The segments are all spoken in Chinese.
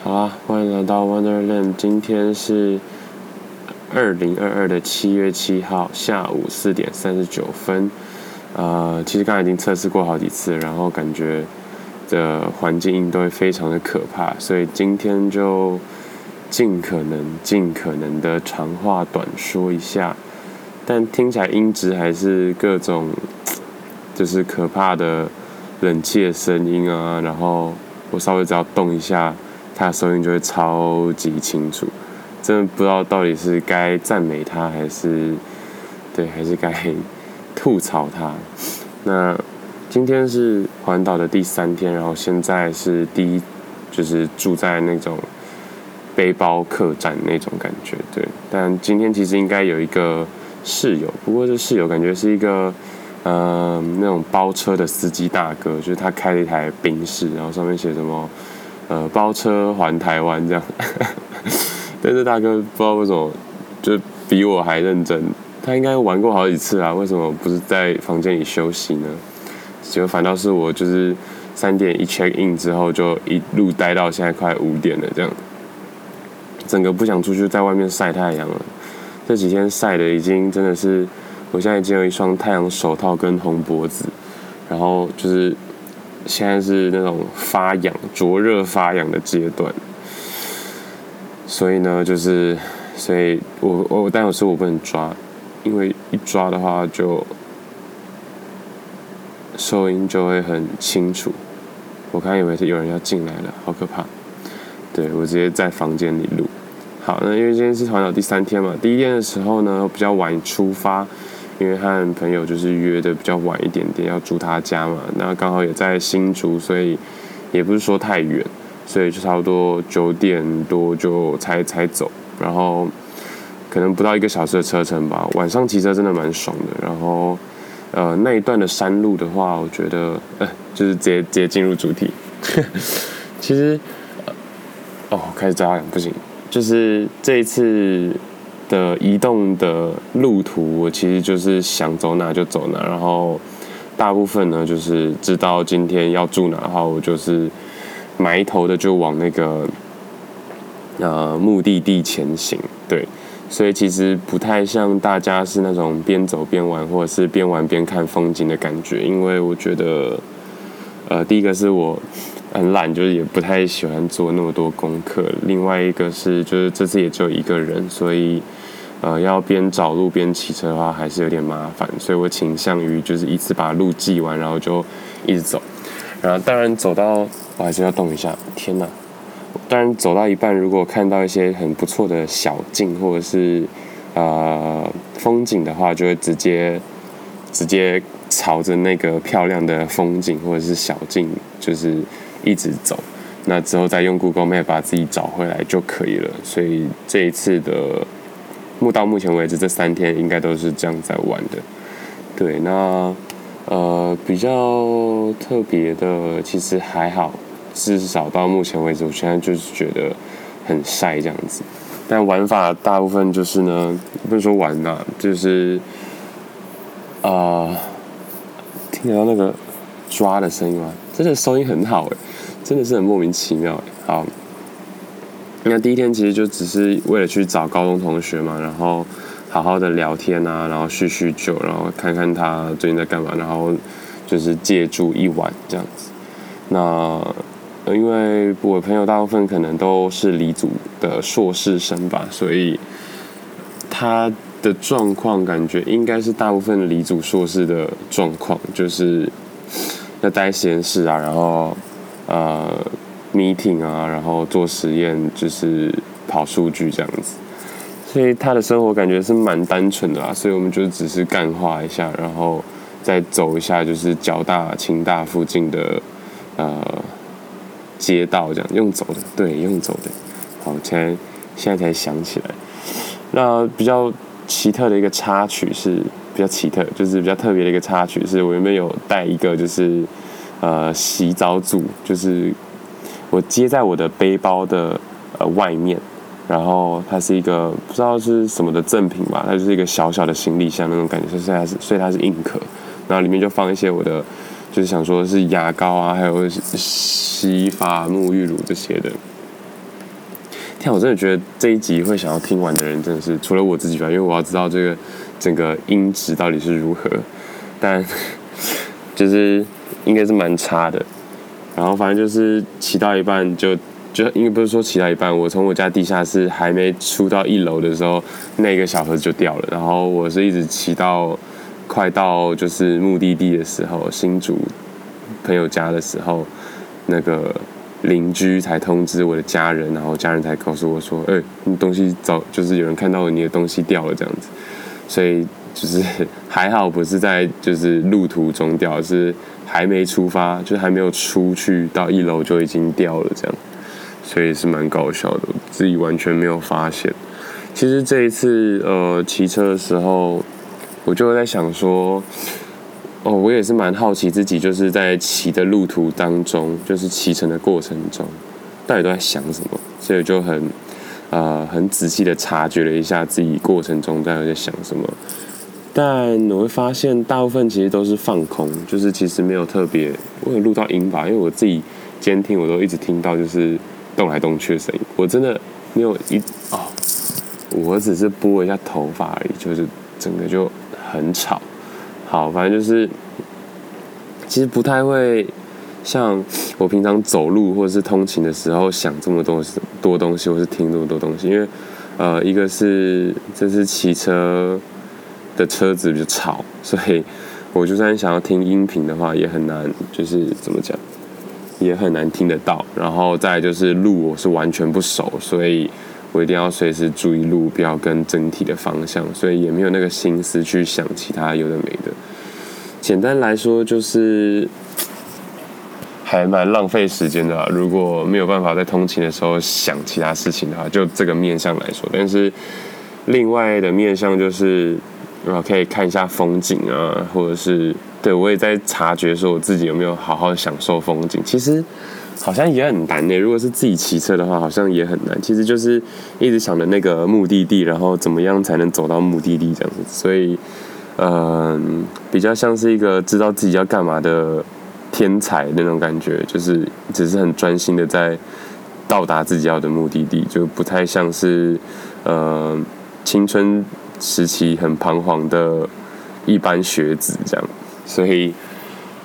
好啊，欢迎来到 Wonderland。今天是二零二二的七月七号下午四点三十九分。呃，其实刚才已经测试过好几次，然后感觉的环境音都会非常的可怕，所以今天就尽可能、尽可能的长话短说一下。但听起来音质还是各种，就是可怕的冷气的声音啊，然后我稍微只要动一下。他的声音就会超级清楚，真的不知道到底是该赞美他还是对，还是该吐槽他。那今天是环岛的第三天，然后现在是第一，就是住在那种背包客栈那种感觉，对。但今天其实应该有一个室友，不过这室友感觉是一个嗯、呃、那种包车的司机大哥，就是他开了一台宾士，然后上面写什么。呃，包车环台湾这样，但是大哥不知道为什么就比我还认真，他应该玩过好几次啊，为什么不是在房间里休息呢？结果反倒是我，就是三点一 check in 之后就一路待到现在快五点了，这样，整个不想出去在外面晒太阳了。这几天晒的已经真的是，我现在已经有一双太阳手套跟红脖子，然后就是。现在是那种发痒、灼热发痒的阶段，所以呢，就是，所以我我但有时候我不能抓，因为一抓的话就收音就会很清楚。我刚以为是有人要进来了，好可怕。对，我直接在房间里录。好，那因为今天是环岛第三天嘛，第一天的时候呢比较晚出发。因为和朋友就是约的比较晚一点点，要住他家嘛，那刚好也在新竹，所以也不是说太远，所以就差不多九点多就才才走，然后可能不到一个小时的车程吧。晚上骑车真的蛮爽的，然后呃那一段的山路的话，我觉得呃就是直接直接进入主题，其实、哦开始扎眼不行，就是这一次。的移动的路途，我其实就是想走哪就走哪，然后大部分呢就是知道今天要住哪的话，我就是埋头的就往那个呃目的地前行。对，所以其实不太像大家是那种边走边玩，或者是边玩边看风景的感觉，因为我觉得呃第一个是我。很懒，就是也不太喜欢做那么多功课。另外一个是，就是这次也只有一个人，所以呃，要边找路边骑车的话，还是有点麻烦。所以我倾向于就是一次把路记完，然后就一直走。然后当然走到，我还是要动一下。天哪！当然走到一半，如果看到一些很不错的小径或者是呃风景的话，就会直接直接朝着那个漂亮的风景或者是小径，就是。一直走，那之后再用 Google Map 把自己找回来就可以了。所以这一次的，目到目前为止这三天应该都是这样在玩的。对，那呃比较特别的其实还好，至少到目前为止，我现在就是觉得很晒这样子。但玩法大部分就是呢，不是说玩呐、就是啊、呃，听得到那个抓的声音吗？真的收音很好诶。真的是很莫名其妙。好，那第一天其实就只是为了去找高中同学嘛，然后好好的聊天啊，然后叙叙旧，然后看看他最近在干嘛，然后就是借住一晚这样子。那因为我朋友大部分可能都是理组的硕士生吧，所以他的状况感觉应该是大部分的理组硕士的状况，就是要待实验室啊，然后。呃，meeting 啊，然后做实验，就是跑数据这样子，所以他的生活感觉是蛮单纯的啦。所以我们就只是干化一下，然后再走一下，就是交大、清大附近的呃街道，这样用走的，对，用走的。好，现在现在才想起来，那比较奇特的一个插曲是比较奇特，就是比较特别的一个插曲是，我原本有带一个就是。呃，洗澡组就是我接在我的背包的呃外面，然后它是一个不知道是什么的赠品吧，它就是一个小小的行李箱那种感觉，所以它是所以它是硬壳，然后里面就放一些我的，就是想说是牙膏啊，还有洗发、沐浴乳这些的。天，我真的觉得这一集会想要听完的人，真的是除了我自己吧，因为我要知道这个整个音质到底是如何。但 就是应该是蛮差的。然后反正就是骑到一半就就，应该不是说骑到一半，我从我家地下室还没出到一楼的时候，那个小盒子就掉了。然后我是一直骑到快到就是目的地的时候，新竹朋友家的时候，那个邻居才通知我的家人，然后家人才告诉我说：“哎，你东西早就是有人看到你的东西掉了这样子。”所以就是还好不是在就是路途中掉，是。还没出发，就还没有出去到一楼就已经掉了，这样，所以是蛮搞笑的，自己完全没有发现。其实这一次呃骑车的时候，我就在想说，哦，我也是蛮好奇自己就是在骑的路途当中，就是骑乘的过程中，到底都在想什么，所以就很呃很仔细的察觉了一下自己过程中到底在想什么。但我会发现，大部分其实都是放空，就是其实没有特别，我有录到音吧，因为我自己监听，我都一直听到就是动来动去的声音。我真的没有一哦，我只是拨一下头发而已，就是整个就很吵。好，反正就是其实不太会像我平常走路或者是通勤的时候想这么多多东西，或是听这么多东西，因为呃，一个是这是骑车。的车子比较吵，所以我就算想要听音频的话，也很难，就是怎么讲，也很难听得到。然后再就是路，我是完全不熟，所以我一定要随时注意路标跟整体的方向，所以也没有那个心思去想其他有的没的。简单来说，就是还蛮浪费时间的。如果没有办法在通勤的时候想其他事情的话，就这个面向来说，但是另外的面向就是。然后可以看一下风景啊，或者是对我也在察觉说我自己有没有好好享受风景。其实好像也很难呢。如果是自己骑车的话，好像也很难。其实就是一直想着那个目的地，然后怎么样才能走到目的地这样子。所以，嗯、比较像是一个知道自己要干嘛的天才那种感觉，就是只是很专心的在到达自己要的目的地，就不太像是呃青春。时期很彷徨的一般学子，这样，所以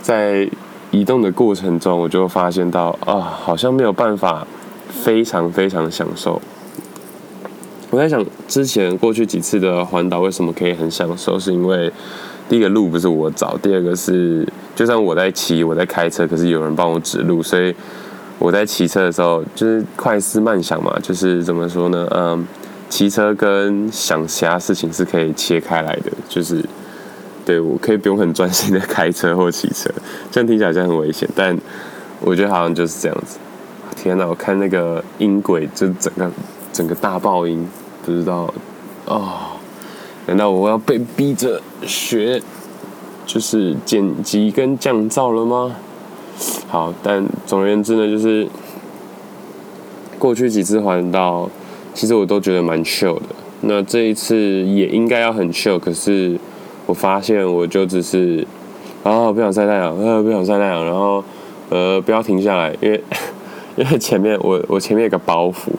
在移动的过程中，我就发现到啊，好像没有办法非常非常享受。我在想，之前过去几次的环岛为什么可以很享受？是因为第一个路不是我找，第二个是就算我在骑，我在开车，可是有人帮我指路，所以我在骑车的时候就是快思慢想嘛，就是怎么说呢？嗯。骑车跟想其他事情是可以切开来的，就是对我可以不用很专心的开车或骑车，这样听起来好像很危险，但我觉得好像就是这样子。天哪，我看那个音轨就整个整个大爆音，不知道哦，难道我要被逼着学就是剪辑跟降噪了吗？好，但总而言之呢，就是过去几次环岛。其实我都觉得蛮 chill 的，那这一次也应该要很 chill，可是我发现我就只是，啊不想晒太阳，呃不想晒太阳，然后呃不要停下来，因为因为前面我我前面有个包袱，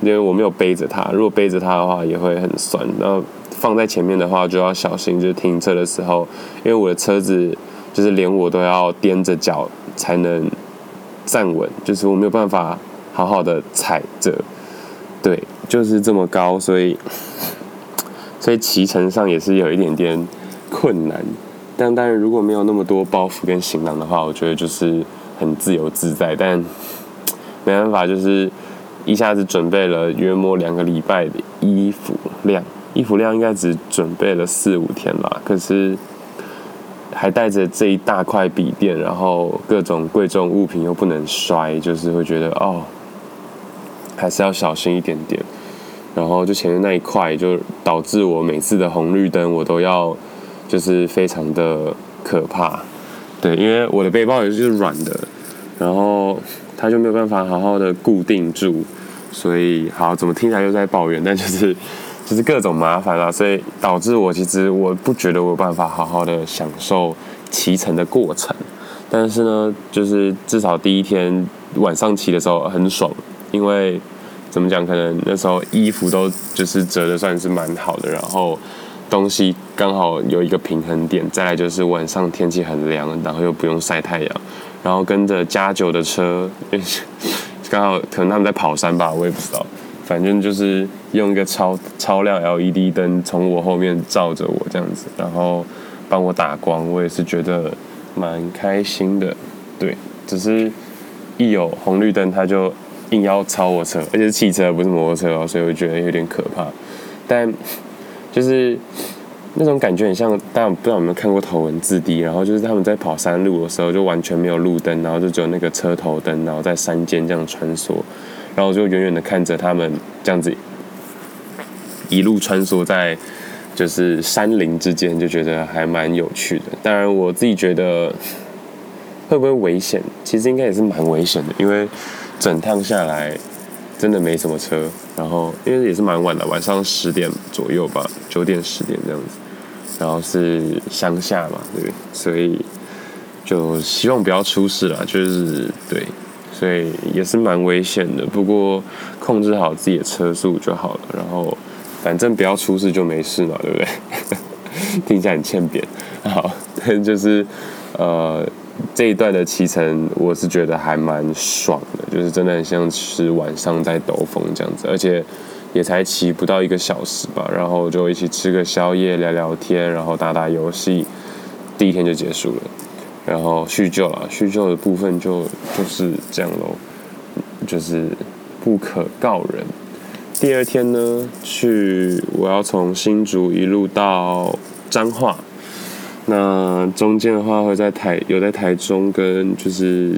因为我没有背着它，如果背着它的话也会很酸，然后放在前面的话就要小心，就停车的时候，因为我的车子就是连我都要踮着脚才能站稳，就是我没有办法好好的踩着，对。就是这么高，所以 所以骑乘上也是有一点点困难。但当然，如果没有那么多包袱跟行囊的话，我觉得就是很自由自在。但没办法，就是一下子准备了约莫两个礼拜的衣服量，衣服量应该只准备了四五天吧。可是还带着这一大块笔电，然后各种贵重物品又不能摔，就是会觉得哦，还是要小心一点点。然后就前面那一块，就导致我每次的红绿灯我都要，就是非常的可怕，对，因为我的背包也是软的，然后它就没有办法好好的固定住，所以好怎么听起来又在抱怨，但就是 就是各种麻烦啦，所以导致我其实我不觉得我有办法好好的享受骑乘的过程，但是呢，就是至少第一天晚上骑的时候很爽，因为。怎么讲？可能那时候衣服都就是折的算是蛮好的，然后东西刚好有一个平衡点。再来就是晚上天气很凉，然后又不用晒太阳，然后跟着加九的车，刚好可能他们在跑山吧，我也不知道。反正就是用一个超 超亮 LED 灯从我后面照着我这样子，然后帮我打光，我也是觉得蛮开心的。对，只是一有红绿灯，他就硬要超我车，而且是汽车不是摩托车哦，所以我觉得有点可怕。但就是那种感觉很像，大家不知道有没有看过头文字 D，然后就是他们在跑山路的时候，就完全没有路灯，然后就只有那个车头灯，然后在山间这样穿梭。然后我就远远的看着他们这样子一路穿梭在就是山林之间，就觉得还蛮有趣的。当然，我自己觉得会不会危险？其实应该也是蛮危险的，因为整趟下来真的没什么车。然后因为也是蛮晚的，晚上十点左右吧，九点十点这样子。然后是乡下嘛，对不对？所以就希望不要出事了，就是对。所以也是蛮危险的，不过控制好自己的车速就好了。然后反正不要出事就没事嘛，对不对？听起来很欠扁。好，但就是呃这一段的骑乘，我是觉得还蛮爽的，就是真的很像是晚上在兜风这样子，而且也才骑不到一个小时吧，然后就一起吃个宵夜，聊聊天，然后打打游戏，第一天就结束了。然后叙旧了，叙旧的部分就就是这样喽，就是不可告人。第二天呢，去我要从新竹一路到彰化，那中间的话会在台有在台中跟就是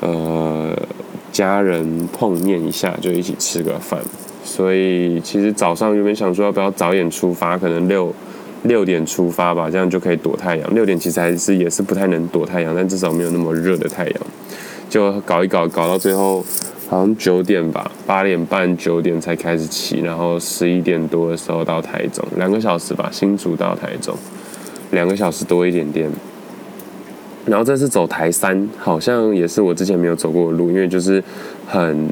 呃家人碰面一下，就一起吃个饭。所以其实早上原本想说要不要早点出发，可能六。六点出发吧，这样就可以躲太阳。六点其实还是也是不太能躲太阳，但至少没有那么热的太阳。就搞一搞，搞到最后好像九点吧，八点半九点才开始骑，然后十一点多的时候到台中，两个小时吧，新竹到台中，两个小时多一点点。然后这次走台三，好像也是我之前没有走过的路，因为就是很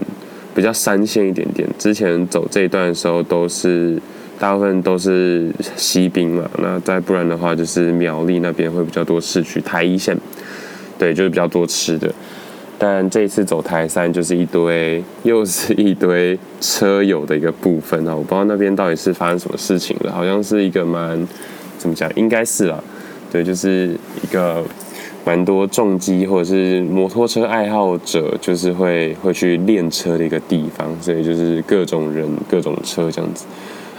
比较山线一点点。之前走这一段的时候都是。大部分都是西滨嘛，那再不然的话就是苗栗那边会比较多市区，台一线，对，就是比较多吃的。但这一次走台三就是一堆，又是一堆车友的一个部分啊，我不知道那边到底是发生什么事情了，好像是一个蛮怎么讲，应该是啦，对，就是一个蛮多重机或者是摩托车爱好者，就是会会去练车的一个地方，所以就是各种人各种车这样子。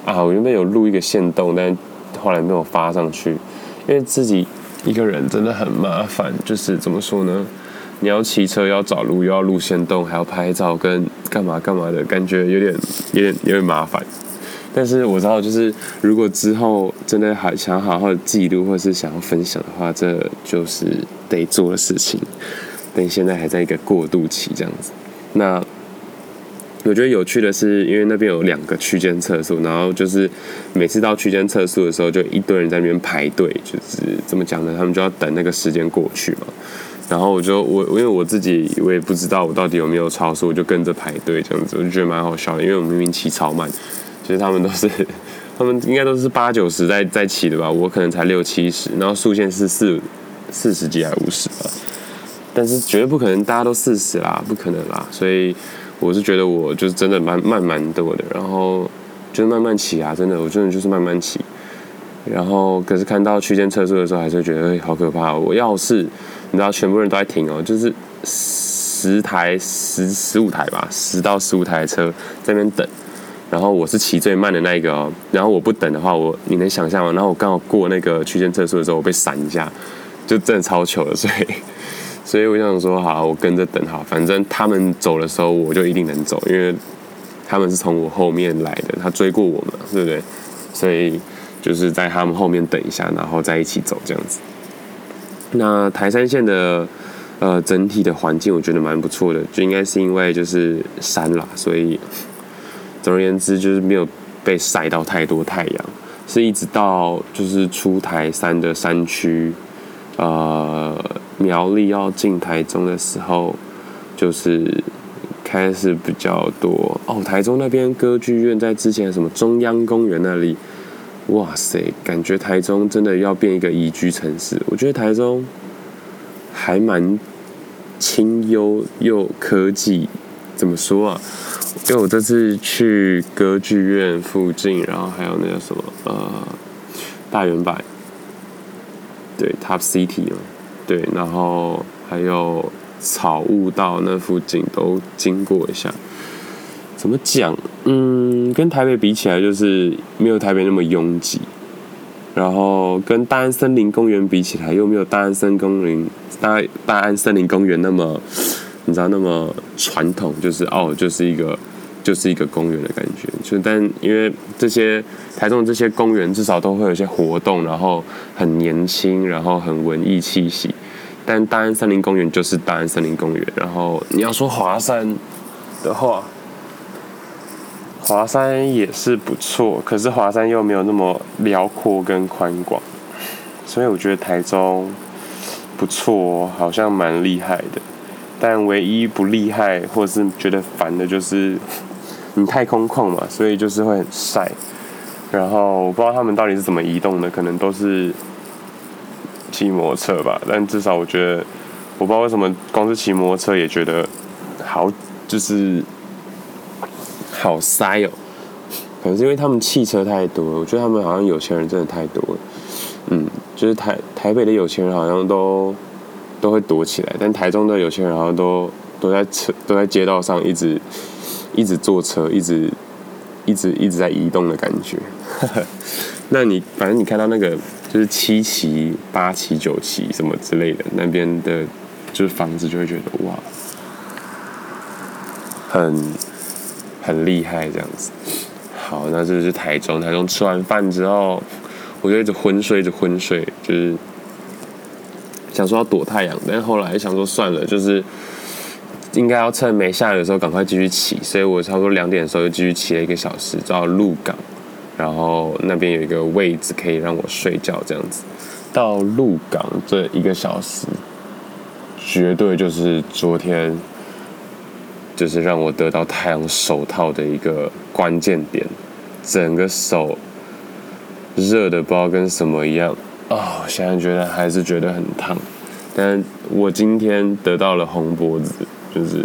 啊，我原本有录一个线动，但后来没有发上去，因为自己一个人真的很麻烦。就是怎么说呢？你要骑车，要找路，又要录线动，还要拍照，跟干嘛干嘛的，感觉有点、有点、有点麻烦。但是我知道，就是如果之后真的还想好好记录，或是想要分享的话，这就是得做的事情。但现在还在一个过渡期，这样子。那。我觉得有趣的是，因为那边有两个区间测速，然后就是每次到区间测速的时候，就一堆人在那边排队，就是怎么讲呢？他们就要等那个时间过去嘛。然后我就我因为我自己我也不知道我到底有没有超速，我就跟着排队这样子，我就觉得蛮好笑的。因为我明明骑超慢，其实他们都是 他们应该都是八九十在在骑的吧，我可能才六七十，然后速限是四四十几还五十吧，但是绝对不可能大家都四十啦，不可能啦，所以。我是觉得我就是真的蛮慢蛮多的，然后就是慢慢骑啊，真的，我真的就是慢慢骑。然后可是看到区间测速的时候，还是觉得好可怕。我要是你知道，全部人都在停哦，就是十台、十十五台吧，十到十五台车在那边等。然后我是骑最慢的那一个哦。然后我不等的话，我你能想象吗？然后我刚好过那个区间测速的时候，我被闪一下，就真的超糗了，所以。所以我想说，好，我跟着等好，反正他们走的时候，我就一定能走，因为他们是从我后面来的，他追过我们，对不对？所以就是在他们后面等一下，然后再一起走这样子。那台山线的呃整体的环境，我觉得蛮不错的，就应该是因为就是山啦，所以总而言之就是没有被晒到太多太阳，是一直到就是出台山的山区，呃。苗栗要进台中的时候，就是开始比较多哦。台中那边歌剧院在之前什么中央公园那里，哇塞，感觉台中真的要变一个宜居城市。我觉得台中还蛮清幽又科技，怎么说啊？因为我这次去歌剧院附近，然后还有那个什么呃大远百，对，Top City 嘛，对，然后还有草悟道那附近都经过一下。怎么讲？嗯，跟台北比起来，就是没有台北那么拥挤。然后跟大安森林公园比起来，又没有大安森林公园大大安森林公园那么。你知道那么传统，就是哦，就是一个，就是一个公园的感觉。就但因为这些台中这些公园，至少都会有一些活动，然后很年轻，然后很文艺气息。但大安森林公园就是大安森林公园。然后你要说华山的话，华山也是不错，可是华山又没有那么辽阔跟宽广。所以我觉得台中不错，好像蛮厉害的。但唯一不厉害，或者是觉得烦的，就是你太空旷嘛，所以就是会很晒。然后我不知道他们到底是怎么移动的，可能都是骑摩托车吧。但至少我觉得，我不知道为什么光是骑摩托车也觉得好，就是好塞哦。可能是因为他们汽车太多了，我觉得他们好像有钱人真的太多了。嗯，就是台台北的有钱人好像都。都会躲起来，但台中的有钱人好像都都在车都在街道上一直一直坐车，一直一直一直在移动的感觉。那你反正你看到那个就是七期、八期、九期什么之类的那边的，就是房子就会觉得哇，很很厉害这样子。好，那这是台中。台中吃完饭之后，我就一直昏睡，一直昏睡，就是。想说要躲太阳，但是后来想说算了，就是应该要趁没下雨的时候赶快继续骑，所以我差不多两点的时候就继续骑了一个小时到鹿港，然后那边有一个位置可以让我睡觉，这样子到鹿港这一个小时，绝对就是昨天就是让我得到太阳手套的一个关键点，整个手热的不知道跟什么一样。哦，现在觉得还是觉得很烫，但我今天得到了红脖子，就是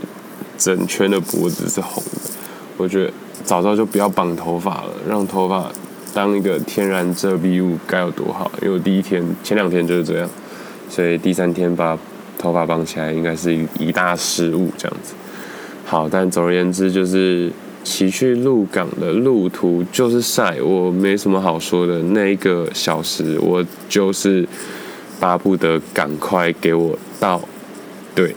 整圈的脖子是红的。我觉得早知道就不要绑头发了，让头发当一个天然遮蔽物该有多好。因为我第一天前两天就是这样，所以第三天把头发绑起来应该是一大失误这样子。好，但总而言之就是。骑去鹿港的路途就是晒，我没什么好说的。那一个小时，我就是巴不得赶快给我到，对，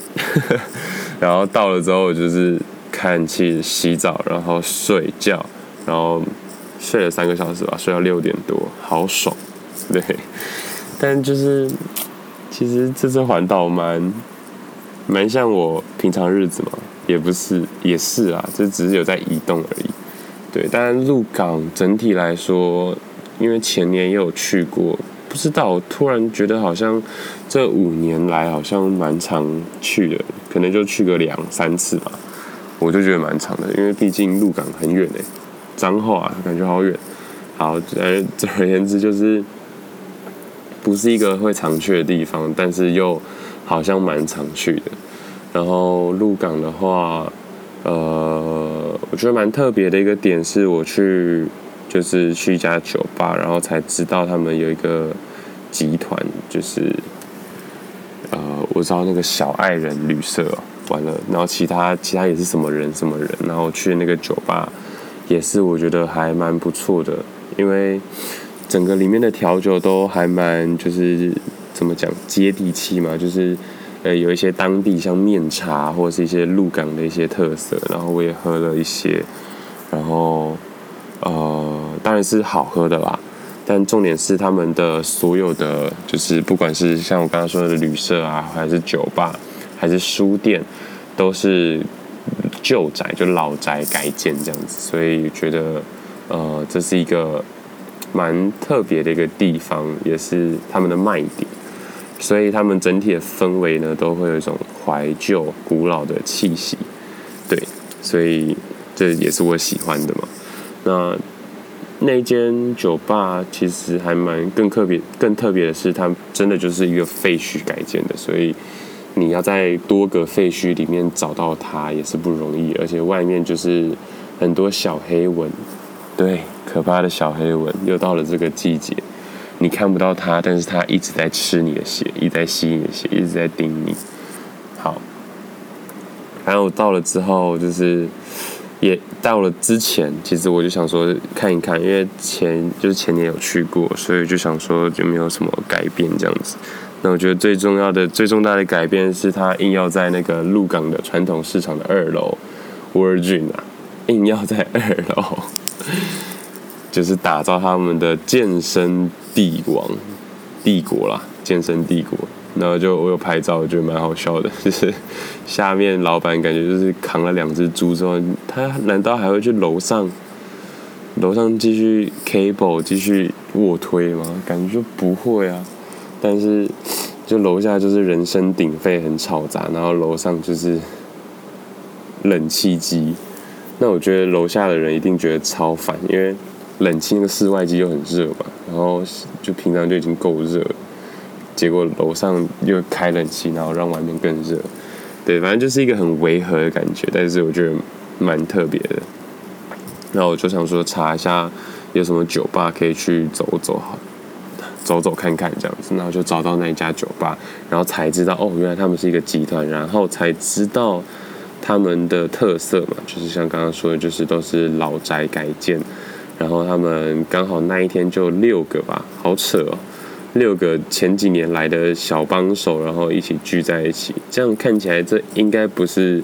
然后到了之后就是看气、洗澡，然后睡觉，然后睡了三个小时吧，睡到六点多，好爽，对。但就是其实这次环岛蛮蛮像我平常日子嘛。也不是，也是啊，这只是有在移动而已。对，但鹿港整体来说，因为前年也有去过，不知道，突然觉得好像这五年来好像蛮常去的，可能就去个两三次吧。我就觉得蛮长的，因为毕竟鹿港很远诶，彰化感觉好远。好，呃，总而言之就是不是一个会常去的地方，但是又好像蛮常去的。然后鹿港的话，呃，我觉得蛮特别的一个点是，我去就是去一家酒吧，然后才知道他们有一个集团，就是，我知道那个小爱人旅社完了，然后其他其他也是什么人什么人，然后去那个酒吧也是我觉得还蛮不错的，因为整个里面的调酒都还蛮就是怎么讲接地气嘛，就是。呃，有一些当地像面茶或者是一些鹿港的一些特色，然后我也喝了一些，然后呃，当然是好喝的啦。但重点是他们的所有的，就是不管是像我刚刚说的旅社啊，还是酒吧，还是书店，都是旧宅，就老宅改建这样子，所以觉得呃，这是一个蛮特别的一个地方，也是他们的卖点。所以他们整体的氛围呢，都会有一种怀旧、古老的气息，对。所以这也是我喜欢的嘛。那那间酒吧其实还蛮更特别，更特别的是，它真的就是一个废墟改建的，所以你要在多个废墟里面找到它也是不容易，而且外面就是很多小黑蚊，对，可怕的小黑蚊，又到了这个季节，你看不到它，但是它一直在吃你的血，一直在吸你的血，一直在叮你。好，然后到了之后就是。也到了之前，其实我就想说看一看，因为前就是前年有去过，所以就想说就没有什么改变这样子。那我觉得最重要的、最重大的改变是，他硬要在那个鹿港的传统市场的二楼，Virgin 啊，硬要在二楼，就是打造他们的健身帝王帝国啦，健身帝国。然后就我有拍照，我觉得蛮好笑的，就是下面老板感觉就是扛了两只猪之后，他难道还会去楼上楼上继续 cable 继续卧推吗？感觉就不会啊。但是就楼下就是人声鼎沸，很嘈杂，然后楼上就是冷气机。那我觉得楼下的人一定觉得超烦，因为冷气那个室外机又很热嘛，然后就平常就已经够热了。结果楼上又开冷气，然后让外面更热，对，反正就是一个很违和的感觉，但是我觉得蛮特别的。那我就想说查一下有什么酒吧可以去走走，好，走走看看这样子，然后就找到那一家酒吧，然后才知道哦，原来他们是一个集团，然后才知道他们的特色嘛，就是像刚刚说的，就是都是老宅改建，然后他们刚好那一天就六个吧，好扯哦。六个前几年来的小帮手，然后一起聚在一起，这样看起来这应该不是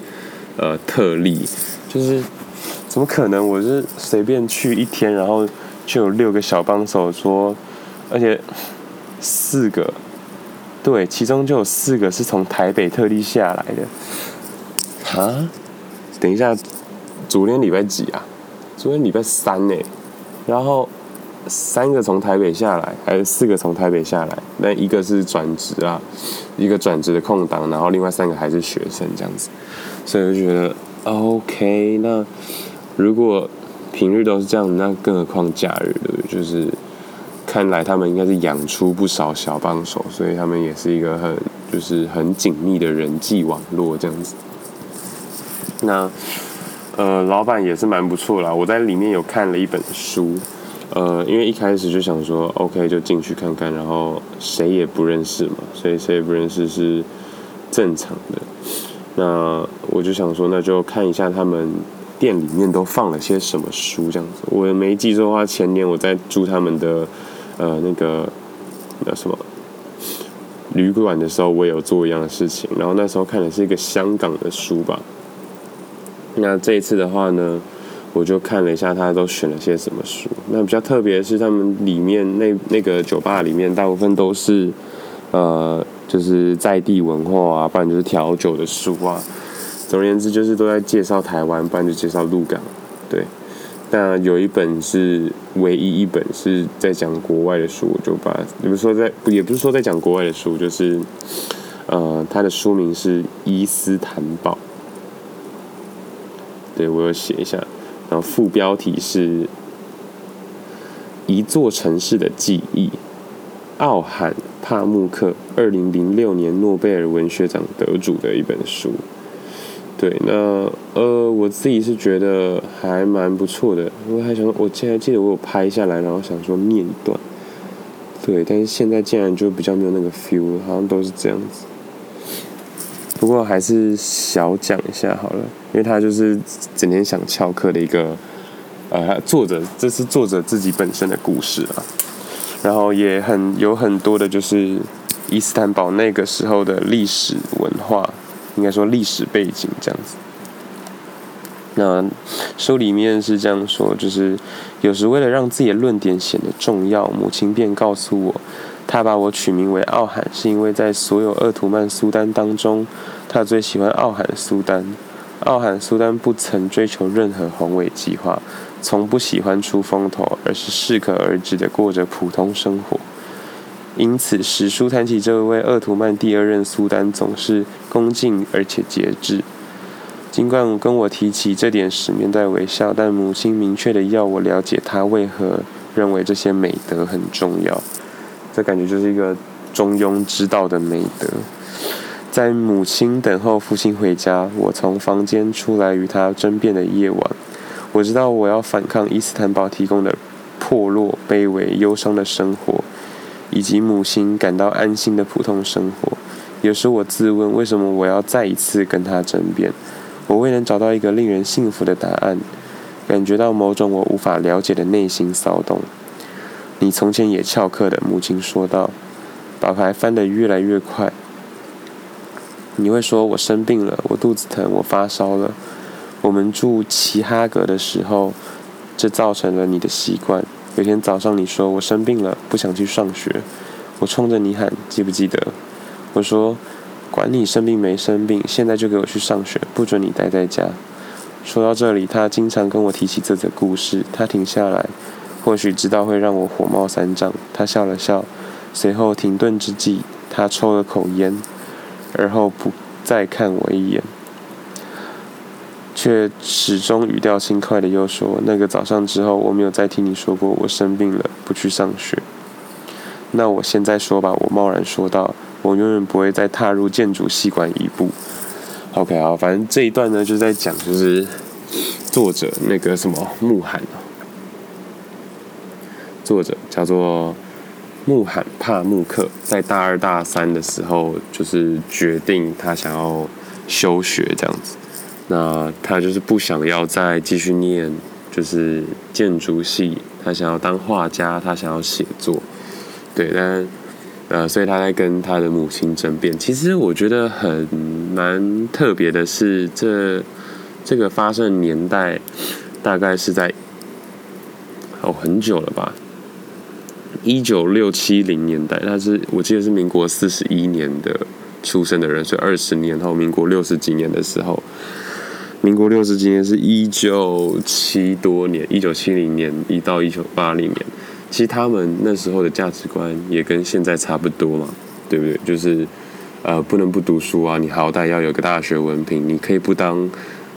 呃特例，就是怎么可能？我是随便去一天，然后就有六个小帮手说，而且四个，对，其中就有四个是从台北特地下来的。啊？等一下，昨天礼拜几啊？昨天礼拜三呢，然后。三个从台北下来，还是四个从台北下来？那一个是转职啊，一个转职的空档，然后另外三个还是学生这样子，所以我就觉得 OK。那如果平日都是这样，那更何况假日，对不对？就是看来他们应该是养出不少小帮手，所以他们也是一个很就是很紧密的人际网络这样子。那呃，老板也是蛮不错啦，我在里面有看了一本书。呃，因为一开始就想说，OK，就进去看看，然后谁也不认识嘛，所以谁也不认识是正常的。那我就想说，那就看一下他们店里面都放了些什么书，这样子。我没记错的话，前年我在住他们的呃那个那什么旅馆的时候，我也有做一样的事情。然后那时候看的是一个香港的书吧。那这一次的话呢，我就看了一下，他都选了些什么书。那比较特别的是，他们里面那那个酒吧里面，大部分都是，呃，就是在地文化啊，不然就是调酒的书啊。总而言之，就是都在介绍台湾，不然就介绍鹿港。对，那有一本是唯一一本是在讲国外的书，我就把，也不是说在，也不是说在讲国外的书，就是，呃，它的书名是《伊斯坦堡》。对，我有写一下。然后副标题是一座城市的记忆，奥罕帕慕克，二零零六年诺贝尔文学奖得主的一本书。对，那呃，我自己是觉得还蛮不错的。我还想，我现在记得我有拍下来，然后想说念一段。对，但是现在竟然就比较没有那个 feel，好像都是这样子。不过还是小讲一下好了，因为他就是整天想翘课的一个，呃，作者，这是作者自己本身的故事啊，然后也很有很多的，就是伊斯坦堡那个时候的历史文化，应该说历史背景这样子。那书里面是这样说，就是有时为了让自己的论点显得重要，母亲便告诉我。他把我取名为奥罕，是因为在所有鄂图曼苏丹当中，他最喜欢奥罕苏丹。奥罕苏丹不曾追求任何宏伟计划，从不喜欢出风头，而是适可而止地过着普通生活。因此，史书谈起这位鄂图曼第二任苏丹，总是恭敬而且节制。尽管跟我提起这点时面带微笑，但母亲明确的要我了解她为何认为这些美德很重要。这感觉就是一个中庸之道的美德。在母亲等候父亲回家，我从房间出来与他争辩的夜晚，我知道我要反抗伊斯坦堡提供的破落、卑微、忧伤的生活，以及母亲感到安心的普通生活。有时我自问，为什么我要再一次跟他争辩？我未能找到一个令人信服的答案，感觉到某种我无法了解的内心骚动。你从前也翘课的，母亲说道，把牌翻得越来越快。你会说我生病了，我肚子疼，我发烧了。我们住齐哈格的时候，这造成了你的习惯。有天早上你说我生病了，不想去上学，我冲着你喊，记不记得？我说。管你生病没生病，现在就给我去上学，不准你待在家。说到这里，他经常跟我提起这则故事。他停下来，或许知道会让我火冒三丈。他笑了笑，随后停顿之际，他抽了口烟，而后不再看我一眼，却始终语调轻快的又说：“那个早上之后，我没有再听你说过我生病了，不去上学。”那我现在说吧，我贸然说道。我永远不会再踏入建筑系馆一步。OK 啊，反正这一段呢，就在讲，就是作者那个什么穆罕，作者叫做穆罕帕穆克，在大二大三的时候，就是决定他想要休学这样子。那他就是不想要再继续念，就是建筑系，他想要当画家，他想要写作。对，但。呃，所以他在跟他的母亲争辩。其实我觉得很蛮特别的是，这这个发生年代大概是在哦很久了吧，一九六七零年代。他是我记得是民国四十一年的出生的人，所以二十年后，民国六十几年的时候，民国六十几年是一九七多年，一九七零年一到一九八零年。其实他们那时候的价值观也跟现在差不多嘛，对不对？就是，呃，不能不读书啊，你好歹要有个大学文凭，你可以不当，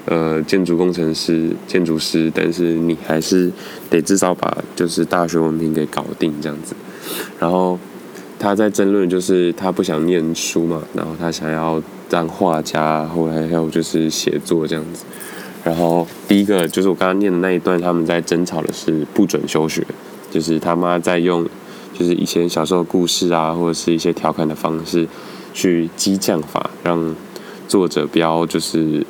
呃，建筑工程师、建筑师，但是你还是得至少把就是大学文凭给搞定这样子。然后他在争论，就是他不想念书嘛，然后他想要当画家，后来还有就是写作这样子。然后第一个就是我刚刚念的那一段，他们在争吵的是不准休学。就是他妈在用，就是以前小时候的故事啊，或者是一些调侃的方式，去激将法，让作者不要就是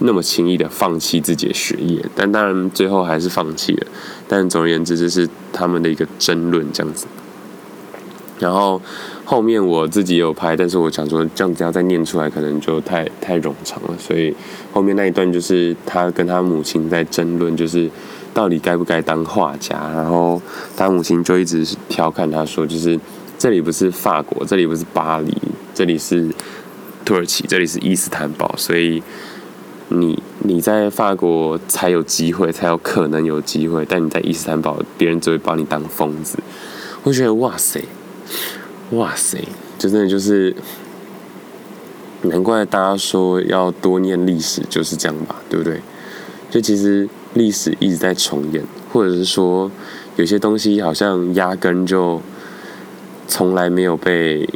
那么轻易的放弃自己的学业。但当然最后还是放弃了。但总而言之，这是他们的一个争论这样子。然后后面我自己有拍，但是我想说这样子要再念出来，可能就太太冗长了。所以后面那一段就是他跟他母亲在争论，就是。到底该不该当画家？然后他母亲就一直调侃他说：“就是这里不是法国，这里不是巴黎，这里是土耳其，这里是伊斯坦堡。所以你你在法国才有机会，才有可能有机会。但你在伊斯坦堡，别人只会把你当疯子。”我觉得哇塞，哇塞，就真的就是难怪大家说要多念历史就是这样吧，对不对？就其实。历史一直在重演，或者是说，有些东西好像压根就从来没有被，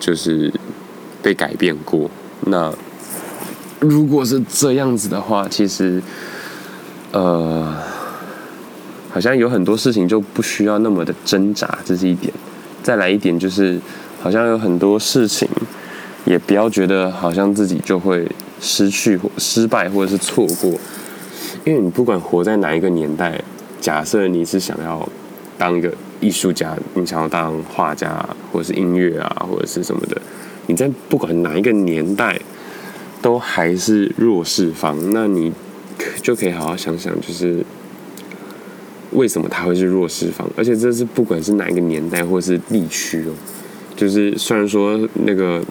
就是被改变过。那如果是这样子的话，其实，呃，好像有很多事情就不需要那么的挣扎，这是一点。再来一点就是，好像有很多事情，也不要觉得好像自己就会失去或失败，或者是错过。因为你不管活在哪一个年代，假设你是想要当一个艺术家，你想要当画家，或者是音乐啊，或者是什么的，你在不管哪一个年代，都还是弱势方。那你就可以好好想想，就是为什么他会是弱势方？而且这是不管是哪一个年代或者是地区哦，就是虽然说那个，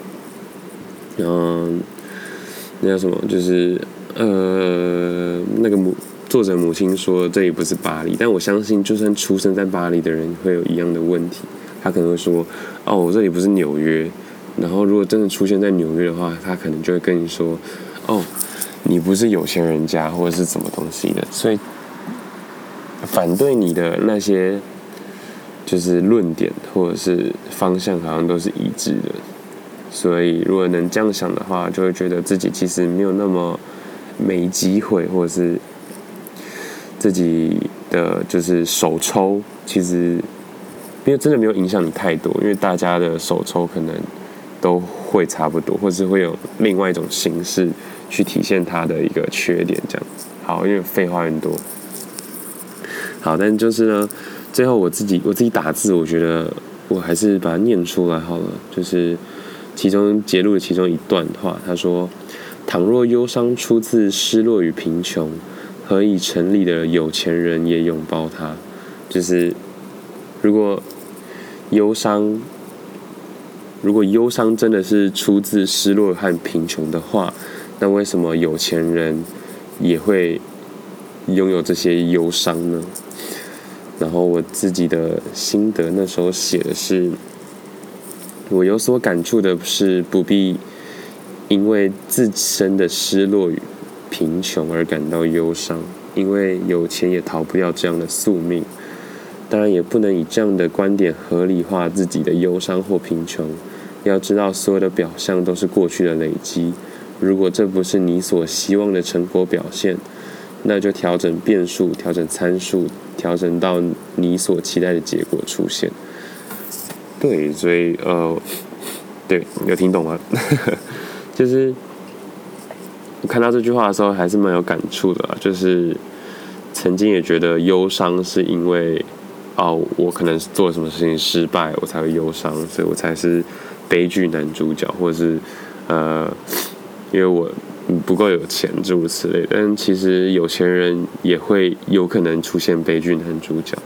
嗯、那叫什么，就是。呃，那个母作者母亲说这里不是巴黎，但我相信，就算出生在巴黎的人会有一样的问题。他可能会说：“哦，我这里不是纽约。”然后，如果真的出现在纽约的话，他可能就会跟你说：“哦，你不是有钱人家或者是什么东西的，所以反对你的那些就是论点或者是方向好像都是一致的。所以如果能这样想的话，就会觉得自己其实没有那么没机会，或者是自己的就是手抽其实因为真的没有影响你太多，因为大家的手抽可能都会差不多，或是会有另外一种形式去体现它的一个缺点，这样。好，因为废话很多。好，但就是呢，最后我自己我自己打字，我觉得我还是把它念出来好了。就是其中节录的其中一段话，他说：“倘若忧伤出自失落与贫穷，何以城里的有钱人也拥抱它？”就是如果忧伤。如果忧伤真的是出自失落和贫穷的话，那为什么有钱人也会拥有这些忧伤呢？然后我自己的心得那时候写的是，我有所感触的是不必因为自身的失落与贫穷而感到忧伤，因为有钱也逃不掉这样的宿命。当然，也不能以这样的观点合理化自己的忧伤或贫穷。要知道，所有的表象都是过去的累积。如果这不是你所希望的成果表现，那就调整变数，调整参数，调整到你所期待的结果出现。对，所以呃，对，有听懂吗？就是我看到这句话的时候，还是蛮有感触的。就是曾经也觉得忧伤是因为哦，我可能做什么事情失败，我才会忧伤，所以我才是。悲剧男主角，或者是呃，因为我不够有钱，诸如此类。但其实有钱人也会有可能出现悲剧男主角。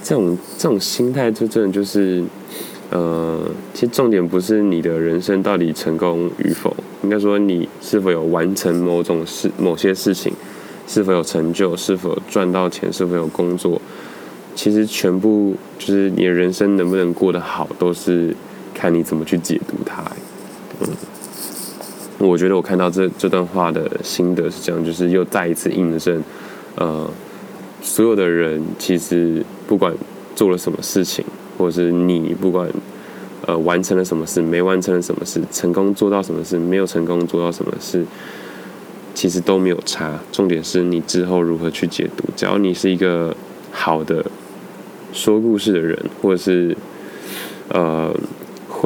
这种这种心态，就真的就是呃，其实重点不是你的人生到底成功与否，应该说你是否有完成某种事、某些事情，是否有成就，是否赚到钱，是否有工作。其实全部就是你的人生能不能过得好，都是。看你怎么去解读它，嗯，我觉得我看到这这段话的心得是这样，就是又再一次印证，呃，所有的人其实不管做了什么事情，或者是你不管呃完成了什么事，没完成了什么事，成功做到什么事，没有成功做到什么事，其实都没有差。重点是你之后如何去解读。只要你是一个好的说故事的人，或者是呃。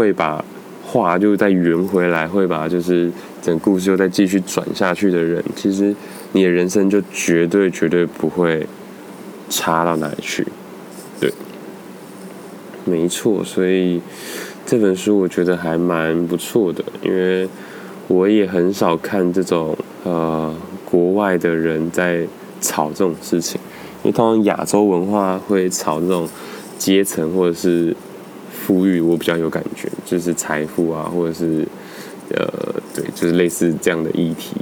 会把话就再圆回来，会把就是整个故事又再继续转下去的人，其实你的人生就绝对绝对不会差到哪里去。对，没错，所以这本书我觉得还蛮不错的，因为我也很少看这种呃国外的人在吵这种事情，因为通常亚洲文化会吵这种阶层或者是。富裕，我比较有感觉，就是财富啊，或者是，呃，对，就是类似这样的议题，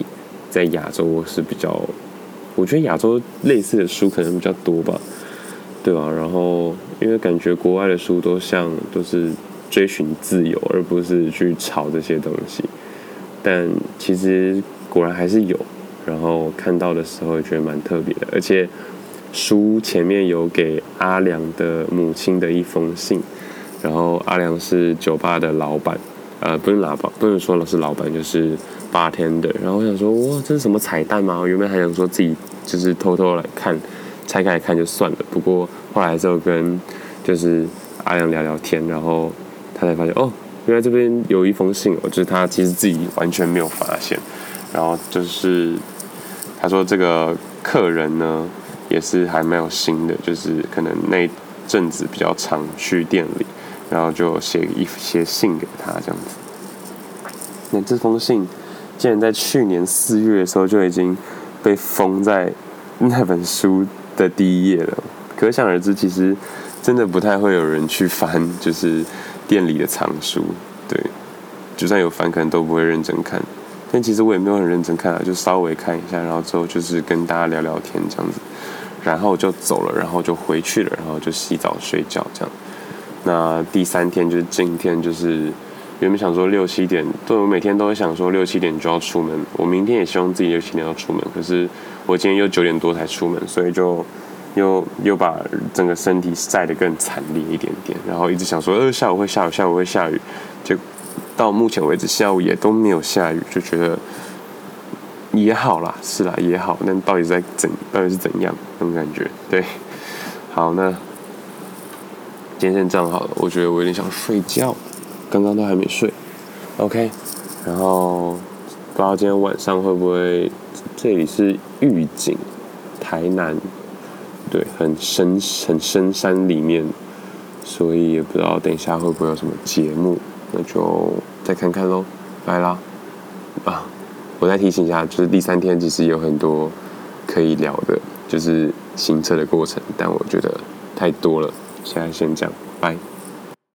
在亚洲我是比较，我觉得亚洲类似的书可能比较多吧，对吧？然后因为感觉国外的书都像都是追寻自由，而不是去炒这些东西，但其实果然还是有，然后看到的时候也觉得蛮特别的，而且书前面有给阿良的母亲的一封信。然后阿良是酒吧的老板，呃，不是老板，不能说了是老板，就是八天的。然后我想说，哇，这是什么彩蛋吗？我原本还想说自己就是偷偷来看，拆开来看就算了。不过后来就跟就是阿良聊聊天，然后他才发现，哦，原来这边有一封信哦，就是他其实自己完全没有发现。然后就是他说这个客人呢也是还蛮有心的，就是可能那阵子比较常去店里。然后就写一些信给他，这样子。那这封信竟然在去年四月的时候就已经被封在那本书的第一页了，可想而知，其实真的不太会有人去翻，就是店里的藏书。对，就算有翻，可能都不会认真看。但其实我也没有很认真看啊，就稍微看一下，然后之后就是跟大家聊聊天这样子，然后就走了，然后就回去了，然后就洗澡睡觉这样。那第三天就是今天，就是原本想说六七点，对，我每天都会想说六七点就要出门。我明天也希望自己六七点要出门，可是我今天又九点多才出门，所以就又又把整个身体晒得更惨烈一点点。然后一直想说，呃，下午会下雨，下午会下雨。就到目前为止，下午也都没有下雨，就觉得也好啦，是啦，也好。但到底在怎，到底是怎样那种感觉？对，好，那今天先这样好了。我觉得我有点想睡觉。刚刚都还没睡，OK，然后不知道今天晚上会不会？这里是预警，台南，对，很深很深山里面，所以也不知道等一下会不会有什么节目，那就再看看喽，拜啦！啊，我再提醒一下，就是第三天其实有很多可以聊的，就是行车的过程，但我觉得太多了，现在先讲，拜。